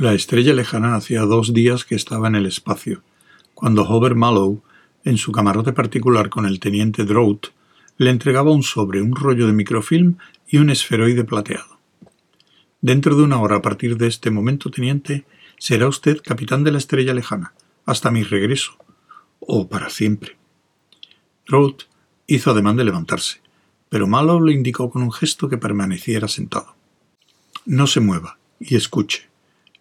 La estrella lejana hacía dos días que estaba en el espacio, cuando Hover Mallow, en su camarote particular con el teniente Drought, le entregaba un sobre, un rollo de microfilm y un esferoide plateado. Dentro de una hora a partir de este momento, teniente, será usted capitán de la estrella lejana, hasta mi regreso, o para siempre. Drought hizo ademán de levantarse, pero Mallow le indicó con un gesto que permaneciera sentado. No se mueva y escuche.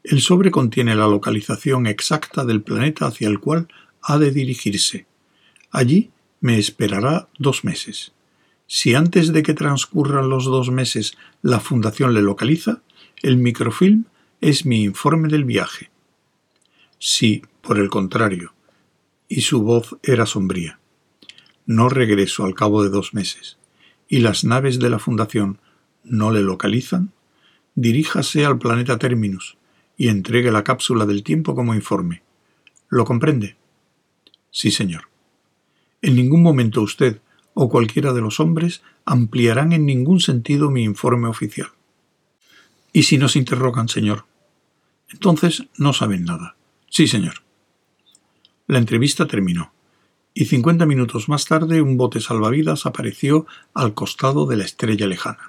El sobre contiene la localización exacta del planeta hacia el cual ha de dirigirse. Allí me esperará dos meses. Si antes de que transcurran los dos meses la Fundación le localiza, el microfilm es mi informe del viaje. Si, por el contrario, y su voz era sombría, no regreso al cabo de dos meses, y las naves de la Fundación no le localizan, diríjase al planeta Terminus, y entregue la cápsula del tiempo como informe. ¿Lo comprende? Sí, señor. En ningún momento usted o cualquiera de los hombres ampliarán en ningún sentido mi informe oficial. ¿Y si nos interrogan, señor? Entonces no saben nada. Sí, señor. La entrevista terminó, y cincuenta minutos más tarde un bote salvavidas apareció al costado de la estrella lejana.